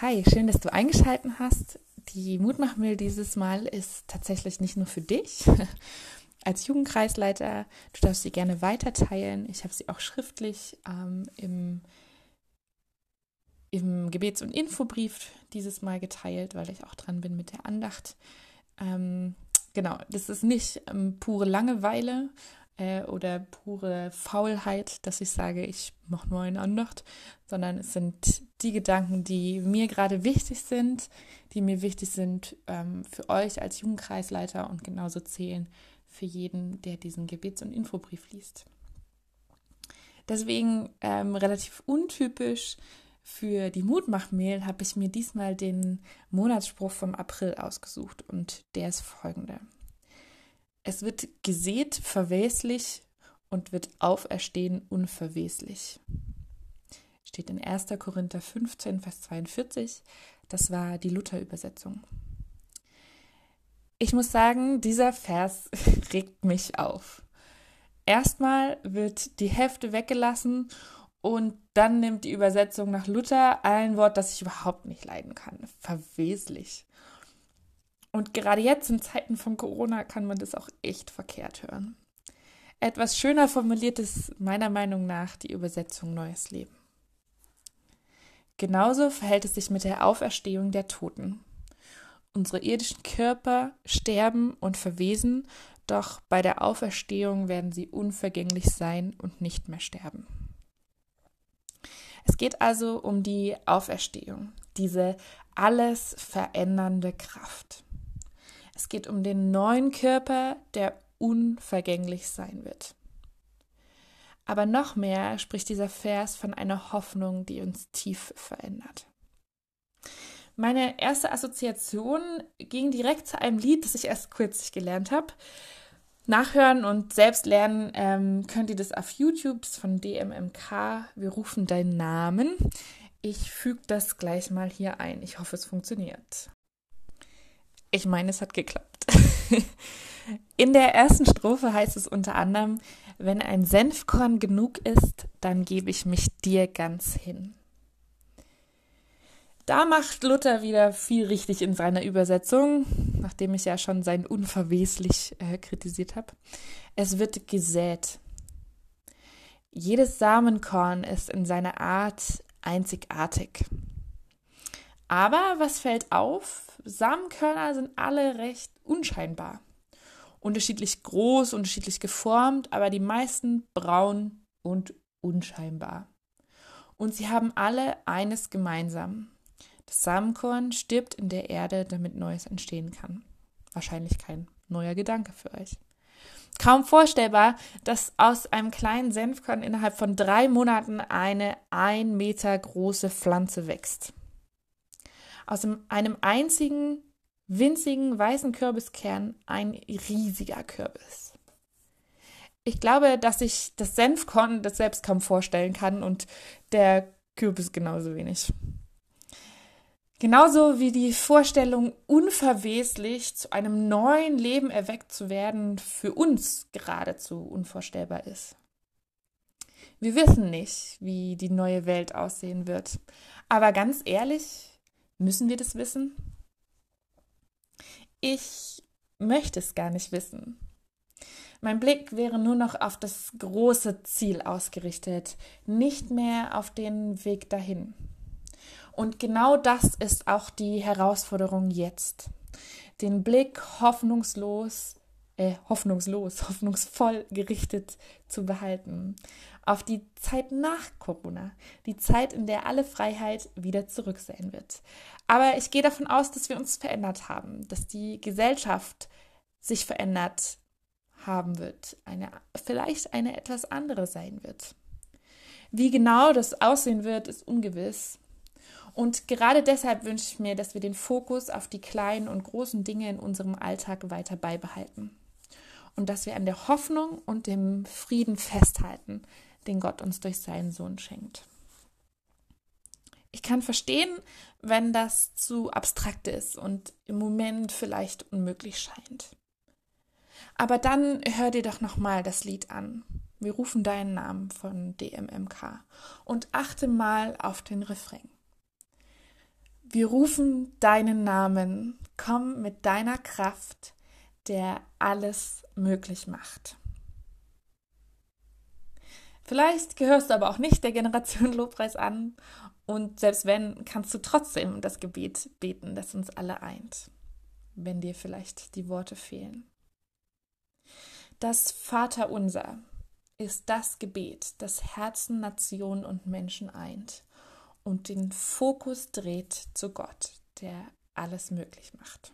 Hi, schön, dass du eingeschaltet hast. Die Mutmachmail dieses Mal ist tatsächlich nicht nur für dich. Als Jugendkreisleiter, du darfst sie gerne weiterteilen. Ich habe sie auch schriftlich ähm, im, im Gebets- und Infobrief dieses Mal geteilt, weil ich auch dran bin mit der Andacht. Ähm, genau, das ist nicht ähm, pure Langeweile, äh, oder pure Faulheit, dass ich sage, ich mache nur eine Andacht, sondern es sind die Gedanken, die mir gerade wichtig sind, die mir wichtig sind ähm, für euch als Jugendkreisleiter und genauso zählen für jeden, der diesen Gebets- und Infobrief liest. Deswegen ähm, relativ untypisch für die Mutmachmail habe ich mir diesmal den Monatsspruch vom April ausgesucht und der ist folgender. Es wird gesät verweslich und wird auferstehen unverweslich. Steht in 1. Korinther 15, Vers 42. Das war die Luther-Übersetzung. Ich muss sagen, dieser Vers regt mich auf. Erstmal wird die Hälfte weggelassen und dann nimmt die Übersetzung nach Luther ein Wort, das ich überhaupt nicht leiden kann. Verweslich. Und gerade jetzt in Zeiten von Corona kann man das auch echt verkehrt hören. Etwas schöner formuliert ist meiner Meinung nach die Übersetzung Neues Leben. Genauso verhält es sich mit der Auferstehung der Toten. Unsere irdischen Körper sterben und verwesen, doch bei der Auferstehung werden sie unvergänglich sein und nicht mehr sterben. Es geht also um die Auferstehung, diese alles verändernde Kraft. Es geht um den neuen Körper, der unvergänglich sein wird. Aber noch mehr spricht dieser Vers von einer Hoffnung, die uns tief verändert. Meine erste Assoziation ging direkt zu einem Lied, das ich erst kürzlich gelernt habe. Nachhören und selbst lernen ähm, könnt ihr das auf YouTube von DMMK. Wir rufen deinen Namen. Ich füge das gleich mal hier ein. Ich hoffe, es funktioniert. Ich meine, es hat geklappt. In der ersten Strophe heißt es unter anderem, wenn ein Senfkorn genug ist, dann gebe ich mich dir ganz hin. Da macht Luther wieder viel richtig in seiner Übersetzung, nachdem ich ja schon sein unverweslich äh, kritisiert habe. Es wird gesät. Jedes Samenkorn ist in seiner Art einzigartig. Aber was fällt auf? Samenkörner sind alle recht unscheinbar. Unterschiedlich groß, unterschiedlich geformt, aber die meisten braun und unscheinbar. Und sie haben alle eines gemeinsam. Das Samenkorn stirbt in der Erde, damit Neues entstehen kann. Wahrscheinlich kein neuer Gedanke für euch. Kaum vorstellbar, dass aus einem kleinen Senfkorn innerhalb von drei Monaten eine ein Meter große Pflanze wächst aus einem einzigen winzigen weißen Kürbiskern ein riesiger Kürbis. Ich glaube, dass ich das Senfkorn das selbst kaum vorstellen kann und der Kürbis genauso wenig. Genauso wie die Vorstellung, unverweslich zu einem neuen Leben erweckt zu werden, für uns geradezu unvorstellbar ist. Wir wissen nicht, wie die neue Welt aussehen wird. Aber ganz ehrlich, Müssen wir das wissen? Ich möchte es gar nicht wissen. Mein Blick wäre nur noch auf das große Ziel ausgerichtet, nicht mehr auf den Weg dahin. Und genau das ist auch die Herausforderung jetzt. Den Blick hoffnungslos äh, hoffnungslos, hoffnungsvoll gerichtet zu behalten. Auf die Zeit nach Corona, die Zeit, in der alle Freiheit wieder zurück sein wird. Aber ich gehe davon aus, dass wir uns verändert haben, dass die Gesellschaft sich verändert haben wird, eine, vielleicht eine etwas andere sein wird. Wie genau das aussehen wird, ist ungewiss. Und gerade deshalb wünsche ich mir, dass wir den Fokus auf die kleinen und großen Dinge in unserem Alltag weiter beibehalten und dass wir an der Hoffnung und dem Frieden festhalten, den Gott uns durch seinen Sohn schenkt. Ich kann verstehen, wenn das zu abstrakt ist und im Moment vielleicht unmöglich scheint. Aber dann hör dir doch nochmal das Lied an. Wir rufen deinen Namen von DMMK und achte mal auf den Refrain. Wir rufen deinen Namen. Komm mit deiner Kraft, der alles möglich macht. Vielleicht gehörst du aber auch nicht der Generation Lobpreis an und selbst wenn, kannst du trotzdem das Gebet beten, das uns alle eint, wenn dir vielleicht die Worte fehlen. Das Vaterunser ist das Gebet, das Herzen, Nationen und Menschen eint und den Fokus dreht zu Gott, der alles möglich macht.